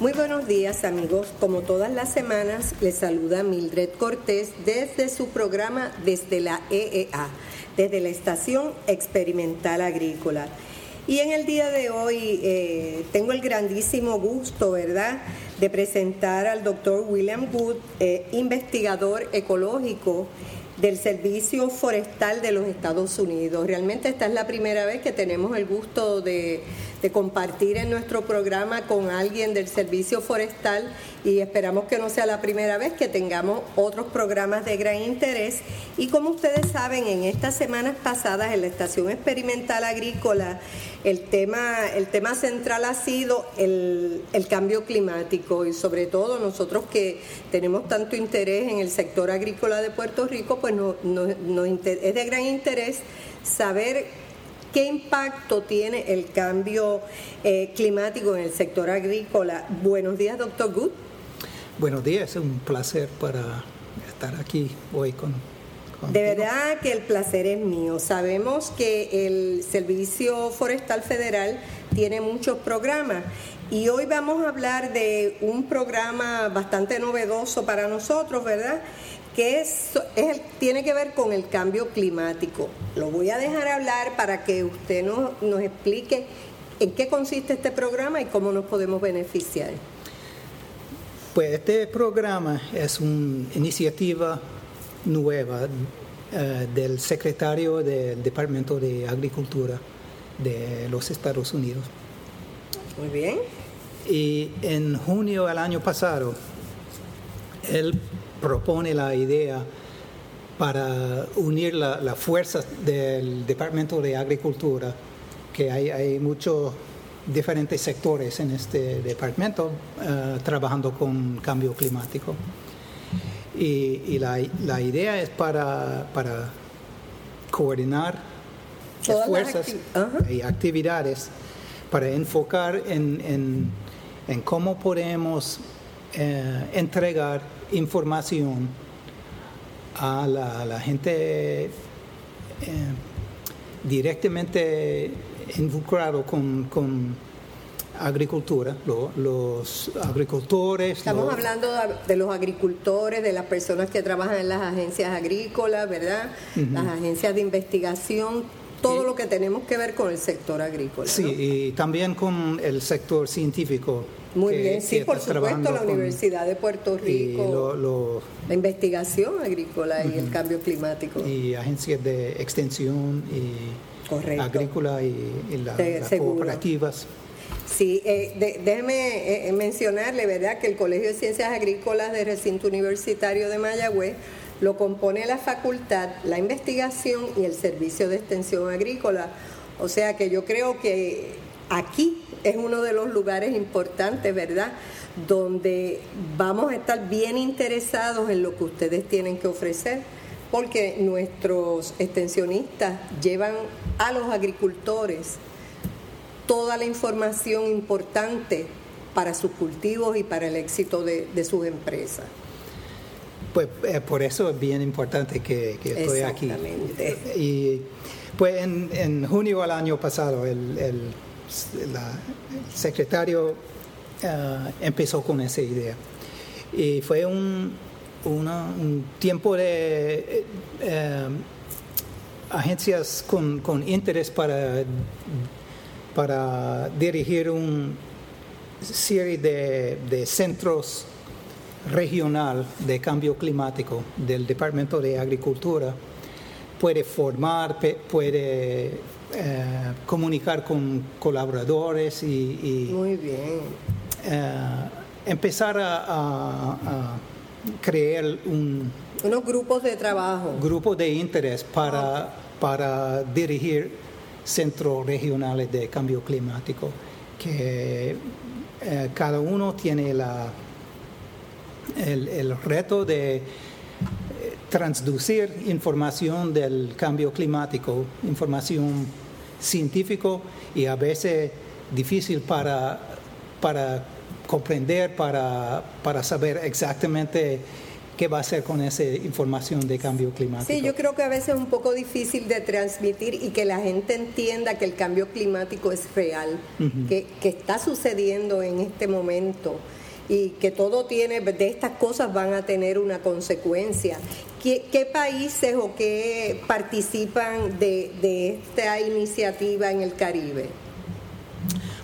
Muy buenos días amigos, como todas las semanas les saluda Mildred Cortés desde su programa desde la EEA, desde la Estación Experimental Agrícola. Y en el día de hoy eh, tengo el grandísimo gusto, ¿verdad?, de presentar al doctor William Wood, eh, investigador ecológico del Servicio Forestal de los Estados Unidos. Realmente esta es la primera vez que tenemos el gusto de, compartir en nuestro programa con alguien del Servicio Forestal y esperamos que no sea la primera vez que tengamos otros programas de gran interés. Y como ustedes saben, en estas semanas pasadas en la Estación Experimental Agrícola, el tema, el tema central ha sido el, cambio climático y sobre todo nosotros que tenemos tanto interés en el sector agrícola de Puerto Rico, pues es de gran interés saber qué impacto tiene el cambio eh, climático en el sector agrícola. Buenos días, doctor Good. Buenos días, es un placer para estar aquí hoy con de verdad que el placer es mío. Sabemos que el Servicio Forestal Federal tiene muchos programas y hoy vamos a hablar de un programa bastante novedoso para nosotros, ¿verdad? Que es, tiene que ver con el cambio climático. Lo voy a dejar hablar para que usted nos, nos explique en qué consiste este programa y cómo nos podemos beneficiar. Pues este programa es una iniciativa nueva eh, del secretario del Departamento de Agricultura de los Estados Unidos. Muy bien. Y en junio del año pasado, él propone la idea para unir las la fuerzas del Departamento de Agricultura, que hay, hay muchos diferentes sectores en este departamento eh, trabajando con cambio climático. Y, la, idea es para, para coordinar esfuerzos y actividades para enfocar en, cómo podemos eh, entregar información a la, gente eh, directamente involucrado con agricultura, los agricultores. Estamos hablando de los agricultores, de las personas que trabajan en las agencias agrícolas, ¿verdad? Las agencias de investigación, todo lo que tenemos que ver con el sector agrícola. Sí, y también con el sector científico. Muy bien, sí, por supuesto, la Universidad de Puerto Rico, la investigación agrícola y el cambio climático. Y agencias de extensión y agrícola y, las cooperativas. Sí, eh, déjeme eh, mencionarle, ¿verdad?, que el Colegio de Ciencias Agrícolas del Recinto Universitario de Mayagüez lo compone la facultad, la investigación y el servicio de extensión agrícola. O sea que yo creo que aquí es uno de los lugares importantes, ¿verdad?, donde vamos a estar bien interesados en lo que ustedes tienen que ofrecer, porque nuestros extensionistas llevan a los agricultores toda la información importante para sus cultivos y para el éxito de, sus empresas. Pues eh, por eso es bien importante que, estoy aquí. Y pues en, junio del año pasado el, secretario eh, empezó con esa idea. Y fue un, tiempo de eh, agencias con, con interés para para dirigir una serie de, centros regional de cambio climático del Departamento de Agricultura. Puede formar, puede eh, comunicar con colaboradores y, Muy bien. Eh, empezar a, crear un, unos grupos de trabajo. Grupos de interés para, para dirigir centros regionales de cambio climático, que eh, cada uno tiene la, el, reto de transducir información del cambio climático, información científico y a veces difícil para, para comprender, para, para saber exactamente qué va a hacer con esa información de cambio climático. Sí, yo creo que a veces es un poco difícil de transmitir y que la gente entienda que el cambio climático es real, que, que, está sucediendo en este momento y que todo tiene, de estas cosas van a tener una consecuencia. ¿Qué, qué países o qué participan de, de esta iniciativa en el Caribe?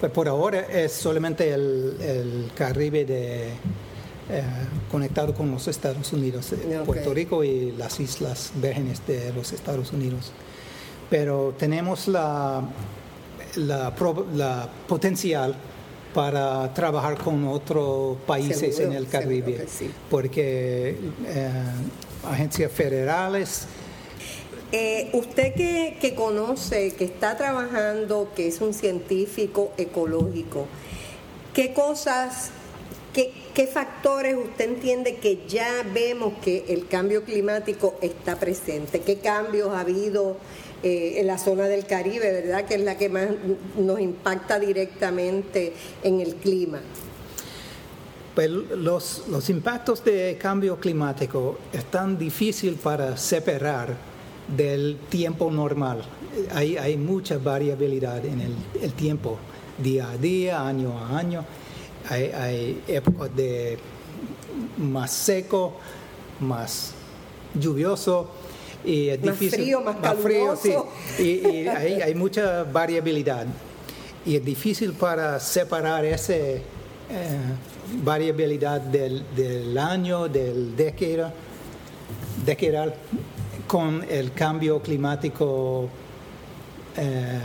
Pues por ahora es solamente el, el Caribe de eh, conectado con los Estados Unidos, eh, Puerto Rico y las Islas Vírgenes de los Estados Unidos. Pero tenemos la, la, la potencial para trabajar con otros países en el Caribe, porque eh, agencias federales... usted que, que conoce, que está trabajando, que es un científico ecológico, ¿qué cosas ¿Qué, factores usted entiende que ya vemos que el cambio climático está presente? ¿Qué cambios ha habido eh, en la zona del Caribe, verdad? Que es la que más nos impacta directamente en el clima. Pues los, los impactos de cambio climático están difíciles para separar del tiempo normal. Hay, hay mucha variabilidad en el, el tiempo, día a día, año a año hay, épocas de más seco, más lluvioso y es más difícil, frío, más, frío, sí. Y, hay, mucha variabilidad y es difícil para separar esa eh, variabilidad del, año, del década, decadal con el cambio climático, eh,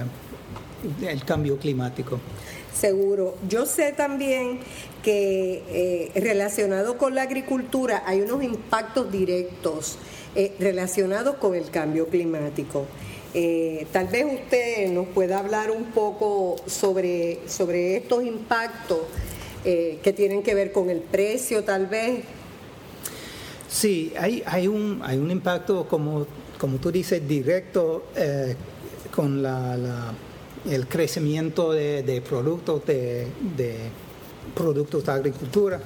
el cambio climático. Seguro. Yo sé también que eh, relacionado con la agricultura hay unos impactos directos eh, relacionados con el cambio climático. Eh, tal vez usted nos pueda hablar un poco sobre, sobre estos impactos que tienen que ver con el precio, tal vez. Sí, hay, hay, un, hay un impacto, como, como tú dices, directo con la el crecimiento de, productos de, productos de agricultura.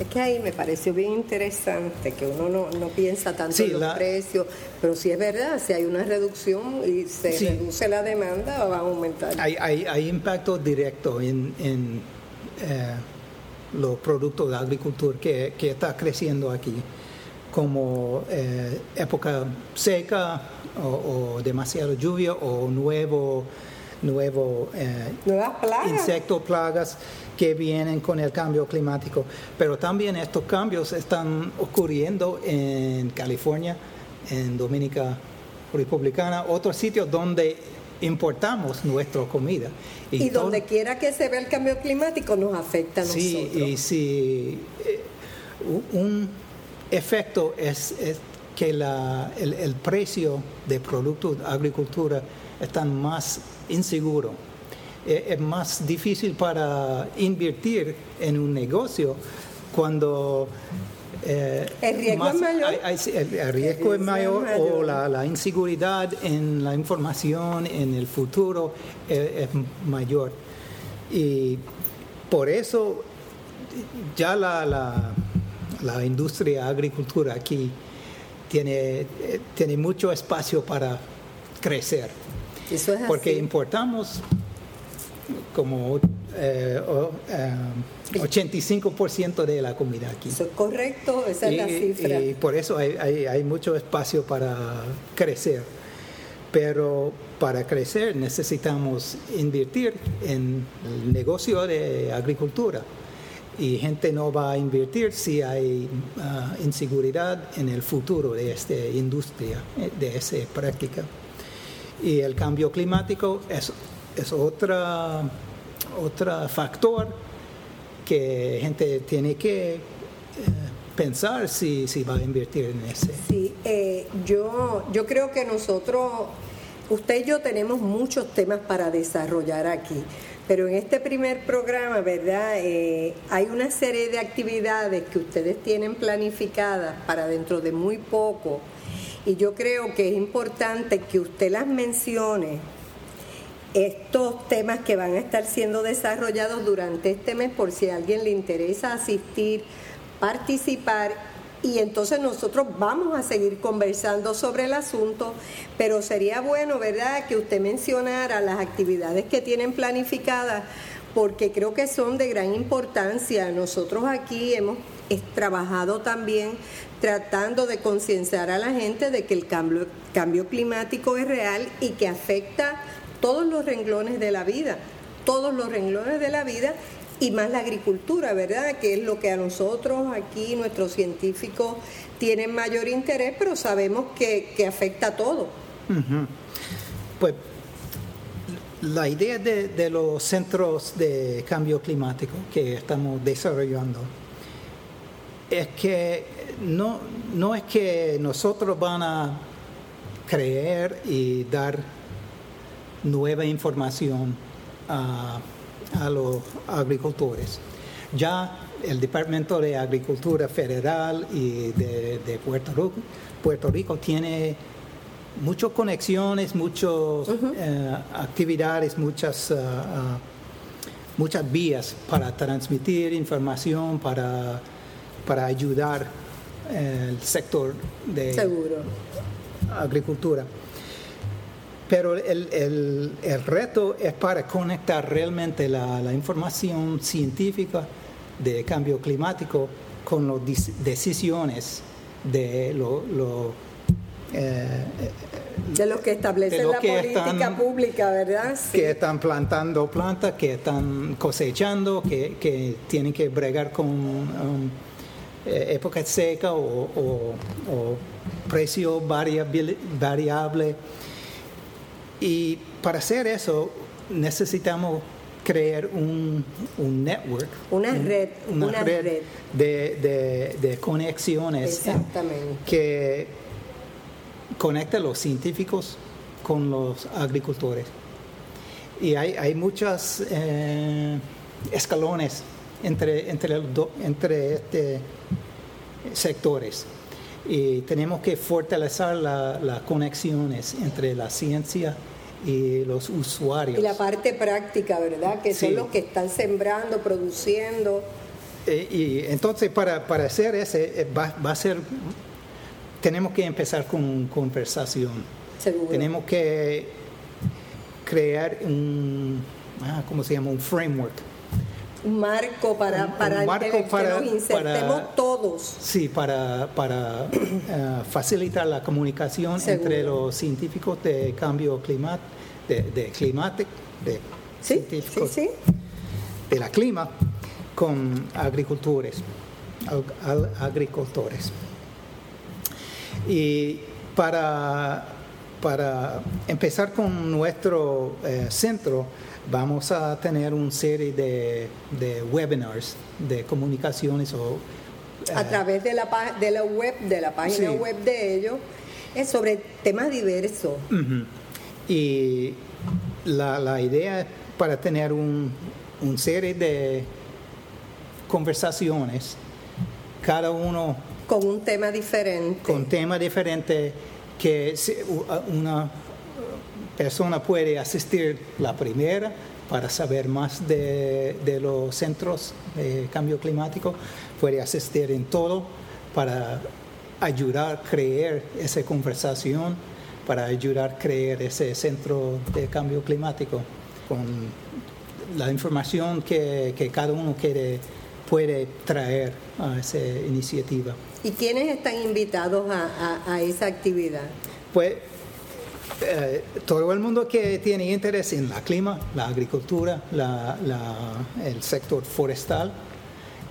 Es que ahí me pareció bien interesante que uno no, piensa tanto en los precios, pero si es verdad, si hay una reducción y se reduce la demanda, va a aumentar. Hay, hay, impacto directo en, eh, los productos de agricultura que, está creciendo aquí, como eh, época seca o, o demasiada lluvia o nuevo nuevo eh, plagas. insectos, plagas que vienen con el cambio climático. Pero también estos cambios están ocurriendo en California, en Dominica Republicana, otros sitios donde importamos nuestra comida. Y, donde quiera que se vea el cambio climático nos afecta a sí, Y si eh, un efecto es, que la, el, el, precio de productos de agricultura están más inseguro. Eh, es más difícil para invertir en un negocio cuando eh, el riesgo es mayor, el, riesgo es mayor, o la, inseguridad en la información en el futuro es, mayor. Y por eso ya la, la, la industria agricultura aquí tiene, eh, tiene mucho espacio para crecer. Porque importamos como 85% eh, de la comida aquí. Eso es correcto, esa es la cifra. Y por eso hay, hay, mucho espacio para crecer. Pero para crecer necesitamos invertir en el negocio de agricultura. Y gente no va a invertir si hay ah, inseguridad en el futuro de esta industria, de esa práctica. Y el cambio climático es, es otra, otro factor que gente tiene que eh, pensar si, si, va a invertir en ese. Sí, eh, yo, yo creo que nosotros, usted y yo tenemos muchos temas para desarrollar aquí, pero en este primer programa, ¿verdad? Eh, hay una serie de actividades que ustedes tienen planificadas para dentro de muy poco y yo creo que es importante que usted las mencione estos temas que van a estar siendo desarrollados durante este mes por si a alguien le interesa asistir, participar y entonces nosotros vamos a seguir conversando sobre el asunto, pero sería bueno, ¿verdad?, que usted mencionara las actividades que tienen planificadas, porque creo que son de gran importancia. Nosotros aquí hemos trabajado también tratando de concienciar a la gente de que el cambio, cambio climático es real y que afecta todos los renglones de la vida, todos los renglones de la vida y más la agricultura, ¿verdad? Que es lo que a nosotros aquí, nuestros científicos, tienen mayor interés, pero sabemos que, afecta a todo. Pues la idea de, los centros de cambio climático que estamos desarrollando es que no, no es que nosotros van a creer y dar nueva información a a los agricultores. Ya el Departamento de Agricultura Federal y de, Puerto, Rico, Puerto Rico tiene muchas conexiones, muchas eh, actividades, muchas, uh, uh, muchas vías para transmitir información, para, para ayudar el sector de agricultura. Pero el, el, el, reto es para conectar realmente la, la, información científica de cambio climático con las decisiones de lo, lo eh, de lo que establece la política pública, ¿verdad? Que están plantando plantas, que están cosechando, que, que tienen que bregar con um, eh, época seca o, o, o precio variable. variable y para hacer eso necesitamos crear un, un network. Una red. Una, red, De, de, conexiones que conecta a los científicos con los agricultores. Y hay, hay muchos eh, escalones entre, entre, entre este sectores y tenemos que fortalecer las conexiones entre la ciencia y los usuarios. Y la parte práctica, ¿verdad? Que son los que están sembrando, produciendo. Eh, y entonces para, para hacer ese eh, va, va, a ser, tenemos que empezar con conversación. Seguro. Tenemos que crear un, ah, ¿cómo se llama? Un framework un marco para, para, que nos insertemos todos. Sí, para, para eh, facilitar la comunicación entre los científicos de cambio climático, de, de climático, de científicos de la clima, con agricultores, agricultores. Y para, para empezar con nuestro eh, centro, vamos a tener una serie de, webinars de comunicaciones o a eh, través de la, de la web, de la página web de ellos, es sobre temas diversos. Y la, idea es para tener una un serie de conversaciones, cada uno... Con un tema diferente. Con tema diferente que una persona puede asistir la primera para saber más de, los centros de cambio climático, puede asistir en todo para ayudar a crear esa conversación, para ayudar a crear ese centro de cambio climático con la información que, cada uno quiere, puede traer a esa iniciativa. ¿Y quiénes están invitados a, a esa actividad? Pues eh, todo el mundo que tiene interés en la clima, la agricultura, el sector forestal,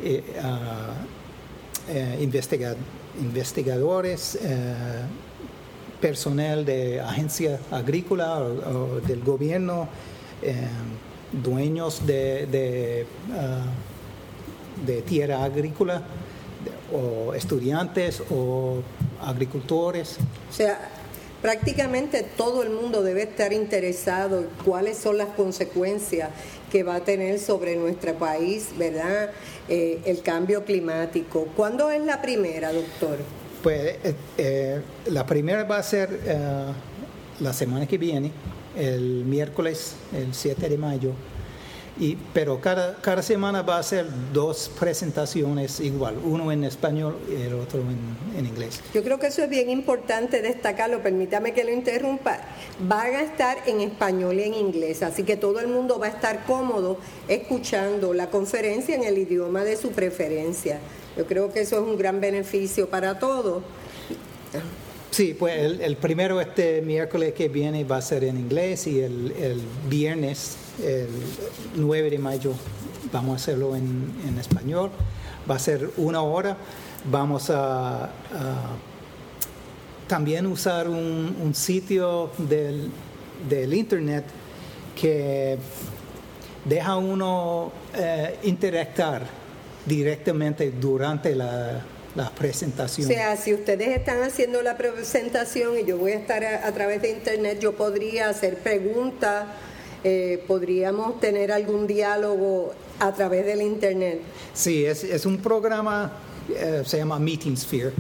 eh, ah, eh, investigadores, personal de agencia agrícola o, del gobierno, dueños ah, de tierra agrícola, estudiantes o agricultores. Sea, prácticamente todo el mundo debe estar interesado en cuáles son las consecuencias que va a tener sobre nuestro país, ¿verdad? Eh, el cambio climático. ¿Cuándo es la primera, doctor? Pues eh, eh, la primera va a ser la semana que viene, el miércoles, el 7 de mayo. Y, pero cada, cada semana va a ser dos presentaciones igual, uno en español y el otro en, en, inglés. Yo creo que eso es bien importante destacarlo, permítame que lo interrumpa. Van a estar en español y en inglés, así que todo el mundo va a estar cómodo escuchando la conferencia en el idioma de su preferencia. Yo creo que eso es un gran beneficio para todos. Sí, pues el, primero este miércoles que viene va a ser en inglés y el, viernes, el 9 de mayo, vamos a hacerlo en, español. Va a ser una hora. Vamos a, también usar un, sitio del, del, internet que deja uno eh, interactuar directamente durante la, la presentación. O sea, si ustedes están haciendo la presentación y yo voy a estar a, a través de internet, yo podría hacer preguntas, eh, podríamos tener algún diálogo a través del internet. Sí, es, es un programa, eh, se llama Meeting Sphere,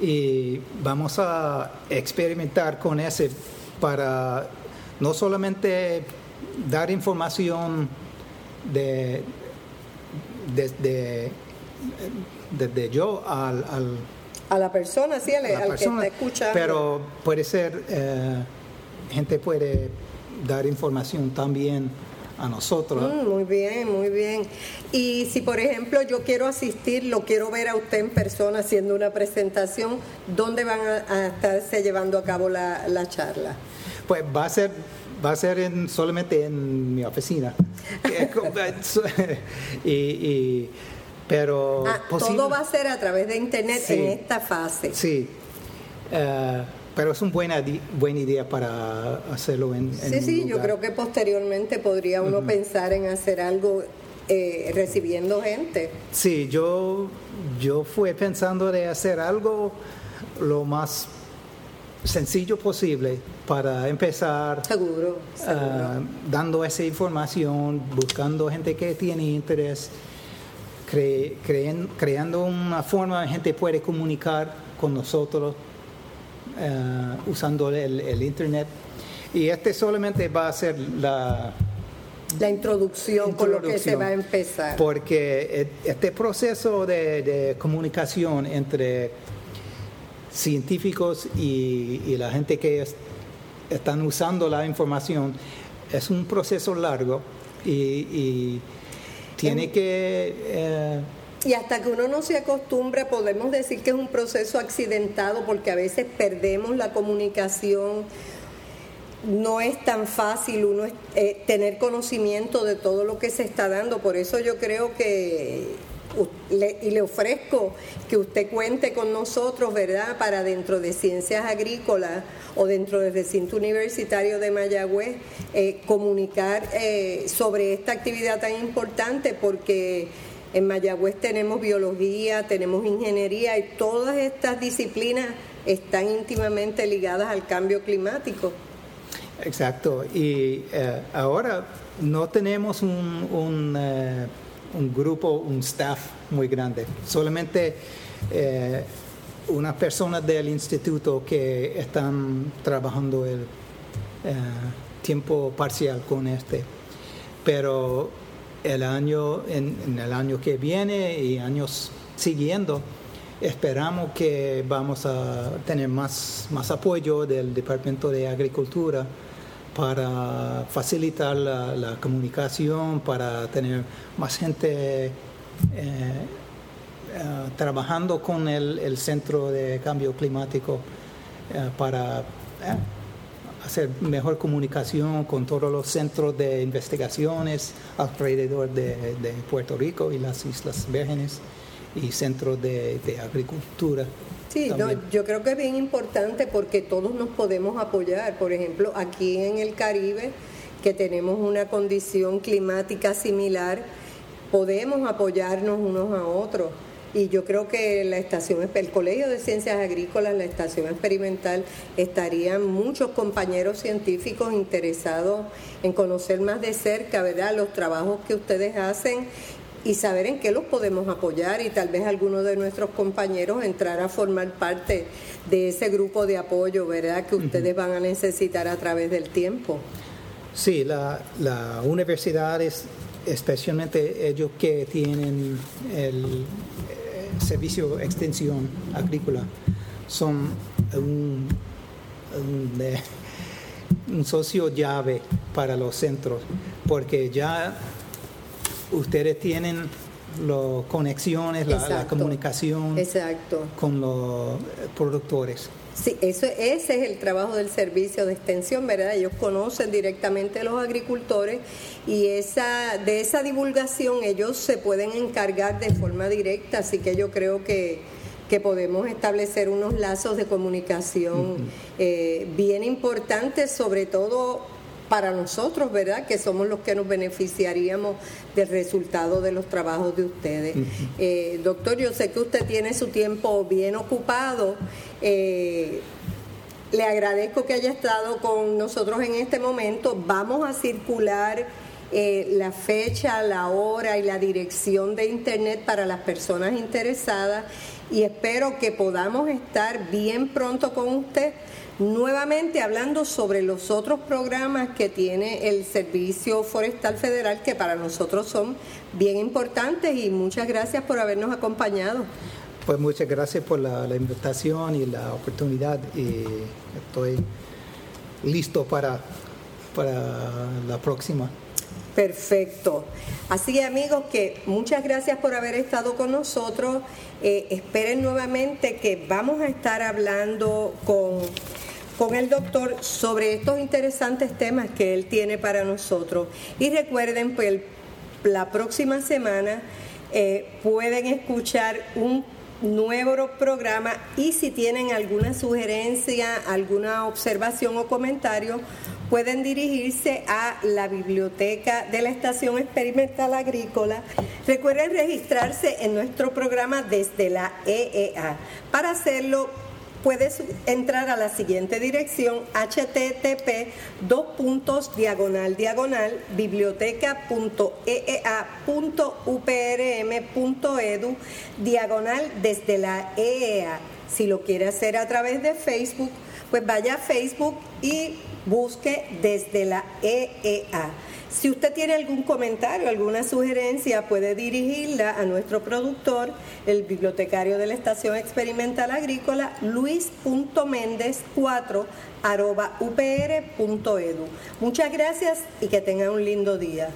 y vamos a experimentar con ese para no solamente dar información de desde desde yo al, al a la persona, sí, al, al persona, que está escuchando. Pero puede ser, eh, gente puede dar información también a nosotros. Mm, muy bien, muy bien. Y si, por ejemplo, yo quiero asistir, lo quiero ver a usted en persona haciendo una presentación, ¿dónde van a, a estarse llevando a cabo la, la charla? Pues va a ser va a ser en, solamente en mi oficina. y, y, pero ah, todo va a ser a través de internet sí, en esta fase. Sí. Uh, pero es una buena, buena idea para hacerlo en, en Sí, sí, lugar. yo creo que posteriormente podría uno uh -huh. pensar en hacer algo eh, recibiendo gente. Sí, yo, yo fui pensando de hacer algo lo más sencillo posible para empezar seguro, seguro. Uh, dando esa información, buscando gente que tiene interés, cre, creen, creando una forma la gente puede comunicar con nosotros uh, usando el, el, internet. Y este solamente va a ser la, la introducción, introducción, con lo que se va a empezar. Porque este proceso de, de comunicación entre científicos y, y, la gente que es, están usando la información es un proceso largo y, y tiene que... Eh, y hasta que uno no se acostumbre, podemos decir que es un proceso accidentado porque a veces perdemos la comunicación. No es tan fácil uno eh, tener conocimiento de todo lo que se está dando. Por eso yo creo que y le ofrezco que usted cuente con nosotros, ¿verdad?, para dentro de ciencias agrícolas o dentro del recinto universitario de Mayagüez, eh, comunicar eh, sobre esta actividad tan importante porque en Mayagüez tenemos biología, tenemos ingeniería y todas estas disciplinas están íntimamente ligadas al cambio climático. Exacto, y eh, ahora no tenemos un, un un grupo, un staff muy grande. Solamente eh, unas personas del instituto que están trabajando el eh, tiempo parcial con este. Pero el año, en, en, el año que viene y años siguiendo, esperamos que vamos a tener más, más apoyo del Departamento de Agricultura para facilitar la, comunicación, para tener más gente eh, uh, trabajando con el, Centro de Cambio Climático uh, para hacer mejor comunicación con todos los centros de investigaciones alrededor de, de Puerto Rico y las Islas Vírgenes y centros de, de agricultura. Sí, no, yo creo que es bien importante porque todos nos podemos apoyar. Por ejemplo, aquí en el Caribe, que tenemos una condición climática similar, podemos apoyarnos unos a otros. Y yo creo que la estación, el Colegio de Ciencias Agrícolas, la estación experimental, estarían muchos compañeros científicos interesados en conocer más de cerca, ¿verdad?, los trabajos que ustedes hacen y saber en qué los podemos apoyar y tal vez alguno de nuestros compañeros entrar a formar parte de ese grupo de apoyo, ¿verdad?, que ustedes van a necesitar a través del tiempo. Sí, la, la universidad es especialmente ellos que tienen el, eh, servicio de extensión agrícola, son un, un, socio llave para los centros, porque ya ustedes tienen las conexiones, la, comunicación con los productores. Sí, eso, ese es el trabajo del servicio de extensión, ¿verdad? Ellos conocen directamente a los agricultores y esa, de esa divulgación ellos se pueden encargar de forma directa, así que yo creo que, que podemos establecer unos lazos de comunicación eh, bien importantes, sobre todo para nosotros, ¿verdad? Que somos los que nos beneficiaríamos del resultado de los trabajos de ustedes. Eh, doctor, yo sé que usted tiene su tiempo bien ocupado. Eh, le agradezco que haya estado con nosotros en este momento. Vamos a circular eh, la fecha, la hora y la dirección de internet para las personas interesadas y espero que podamos estar bien pronto con usted nuevamente hablando sobre los otros programas que tiene el Servicio Forestal Federal que para nosotros son bien importantes y muchas gracias por habernos acompañado. Pues muchas gracias por la, invitación y la oportunidad y estoy listo para, para la próxima. Perfecto. Así amigos, que muchas gracias por haber estado con nosotros. Eh, esperen nuevamente que vamos a estar hablando con con el doctor sobre estos interesantes temas que él tiene para nosotros. Y recuerden, pues la próxima semana eh, pueden escuchar un nuevo programa y si tienen alguna sugerencia, alguna observación o comentario, pueden dirigirse a la biblioteca de la Estación Experimental Agrícola. Recuerden registrarse en nuestro programa desde la EEA. Para hacerlo, puedes entrar a la siguiente dirección http dos puntos diagonal diagonal biblioteca.eea.uprm.edu diagonal desde la EEA. Si lo quiere hacer a través de Facebook, pues vaya a Facebook y busque desde la EEA. Si usted tiene algún comentario, alguna sugerencia, puede dirigirla a nuestro productor, el bibliotecario de la Estación Experimental Agrícola, luis.méndez4 upr.edu. Muchas gracias y que tenga un lindo día.